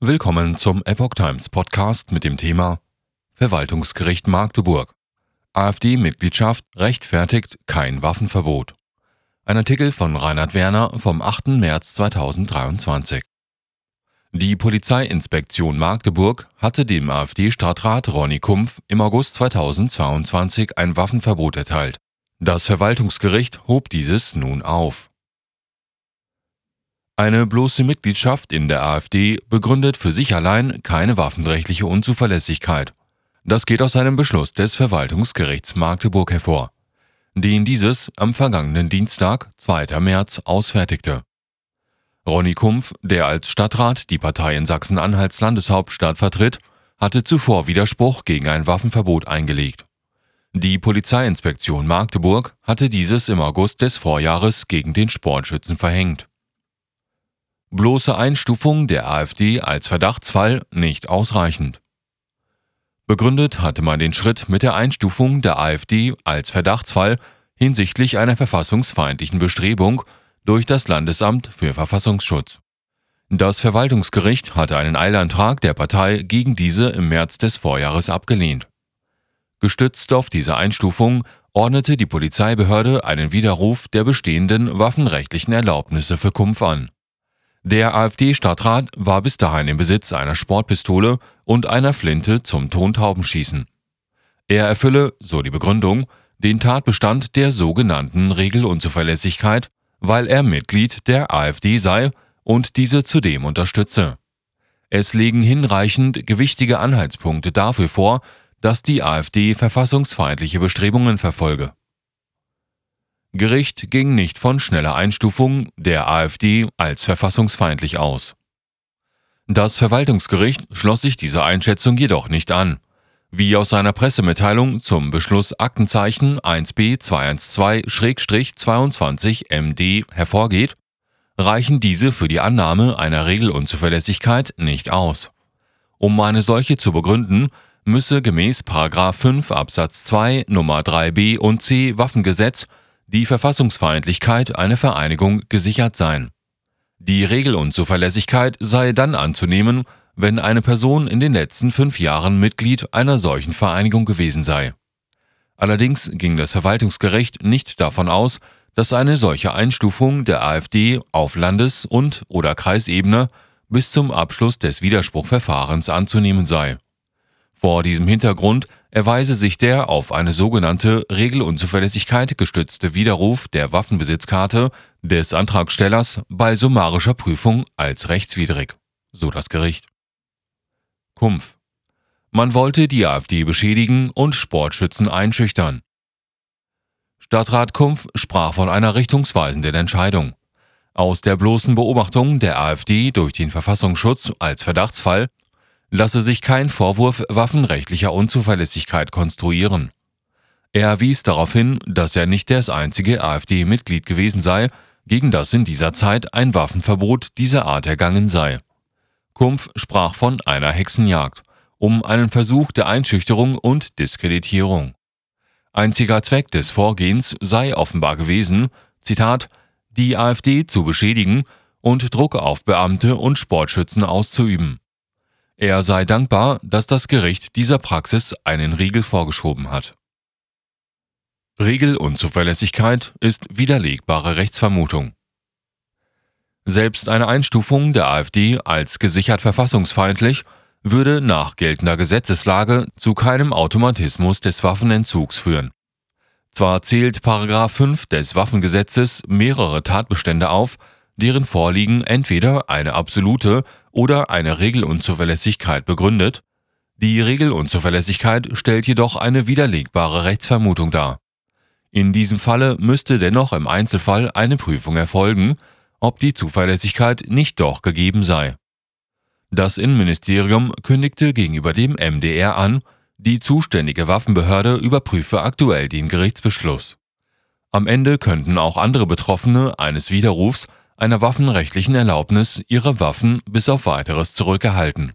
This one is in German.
Willkommen zum Epoch Times Podcast mit dem Thema Verwaltungsgericht Magdeburg. AfD-Mitgliedschaft rechtfertigt kein Waffenverbot. Ein Artikel von Reinhard Werner vom 8. März 2023. Die Polizeiinspektion Magdeburg hatte dem AfD-Stadtrat Ronny Kumpf im August 2022 ein Waffenverbot erteilt. Das Verwaltungsgericht hob dieses nun auf. Eine bloße Mitgliedschaft in der AfD begründet für sich allein keine waffenrechtliche Unzuverlässigkeit. Das geht aus einem Beschluss des Verwaltungsgerichts Magdeburg hervor, den dieses am vergangenen Dienstag, 2. März, ausfertigte. Ronny Kumpf, der als Stadtrat die Partei in Sachsen-Anhalts Landeshauptstadt vertritt, hatte zuvor Widerspruch gegen ein Waffenverbot eingelegt. Die Polizeiinspektion Magdeburg hatte dieses im August des Vorjahres gegen den Sportschützen verhängt bloße Einstufung der AfD als Verdachtsfall nicht ausreichend. Begründet hatte man den Schritt mit der Einstufung der AfD als Verdachtsfall hinsichtlich einer verfassungsfeindlichen Bestrebung durch das Landesamt für Verfassungsschutz. Das Verwaltungsgericht hatte einen Eilantrag der Partei gegen diese im März des Vorjahres abgelehnt. Gestützt auf diese Einstufung ordnete die Polizeibehörde einen Widerruf der bestehenden waffenrechtlichen Erlaubnisse für Kumpf an. Der AfD-Stadtrat war bis dahin im Besitz einer Sportpistole und einer Flinte zum Tontaubenschießen. Er erfülle, so die Begründung, den Tatbestand der sogenannten Regelunzuverlässigkeit, weil er Mitglied der AfD sei und diese zudem unterstütze. Es liegen hinreichend gewichtige Anhaltspunkte dafür vor, dass die AfD verfassungsfeindliche Bestrebungen verfolge. Gericht ging nicht von schneller Einstufung der AfD als verfassungsfeindlich aus. Das Verwaltungsgericht schloss sich dieser Einschätzung jedoch nicht an. Wie aus seiner Pressemitteilung zum Beschluss Aktenzeichen 1b 212-22 MD hervorgeht, reichen diese für die Annahme einer Regelunzuverlässigkeit nicht aus. Um eine solche zu begründen, müsse gemäß 5 Absatz 2 Nummer 3b und c Waffengesetz die Verfassungsfeindlichkeit einer Vereinigung gesichert sein. Die Regelunzuverlässigkeit sei dann anzunehmen, wenn eine Person in den letzten fünf Jahren Mitglied einer solchen Vereinigung gewesen sei. Allerdings ging das Verwaltungsgericht nicht davon aus, dass eine solche Einstufung der AfD auf Landes- und oder Kreisebene bis zum Abschluss des Widerspruchverfahrens anzunehmen sei. Vor diesem Hintergrund erweise sich der auf eine sogenannte Regelunzuverlässigkeit gestützte Widerruf der Waffenbesitzkarte des Antragstellers bei summarischer Prüfung als rechtswidrig, so das Gericht. Kumpf. Man wollte die AfD beschädigen und Sportschützen einschüchtern. Stadtrat Kumpf sprach von einer richtungsweisenden Entscheidung. Aus der bloßen Beobachtung der AfD durch den Verfassungsschutz als Verdachtsfall lasse sich kein Vorwurf waffenrechtlicher Unzuverlässigkeit konstruieren. Er wies darauf hin, dass er nicht das einzige AfD-Mitglied gewesen sei, gegen das in dieser Zeit ein Waffenverbot dieser Art ergangen sei. Kumpf sprach von einer Hexenjagd, um einen Versuch der Einschüchterung und Diskreditierung. Einziger Zweck des Vorgehens sei offenbar gewesen, Zitat, die AfD zu beschädigen und Druck auf Beamte und Sportschützen auszuüben. Er sei dankbar, dass das Gericht dieser Praxis einen Riegel vorgeschoben hat. Regelunzuverlässigkeit ist widerlegbare Rechtsvermutung. Selbst eine Einstufung der AfD als gesichert verfassungsfeindlich würde nach geltender Gesetzeslage zu keinem Automatismus des Waffenentzugs führen. Zwar zählt 5 des Waffengesetzes mehrere Tatbestände auf, deren Vorliegen entweder eine absolute oder eine Regelunzuverlässigkeit begründet, die Regelunzuverlässigkeit stellt jedoch eine widerlegbare Rechtsvermutung dar. In diesem Falle müsste dennoch im Einzelfall eine Prüfung erfolgen, ob die Zuverlässigkeit nicht doch gegeben sei. Das Innenministerium kündigte gegenüber dem MDR an, die zuständige Waffenbehörde überprüfe aktuell den Gerichtsbeschluss. Am Ende könnten auch andere Betroffene eines Widerrufs einer waffenrechtlichen Erlaubnis ihre Waffen bis auf weiteres zurückerhalten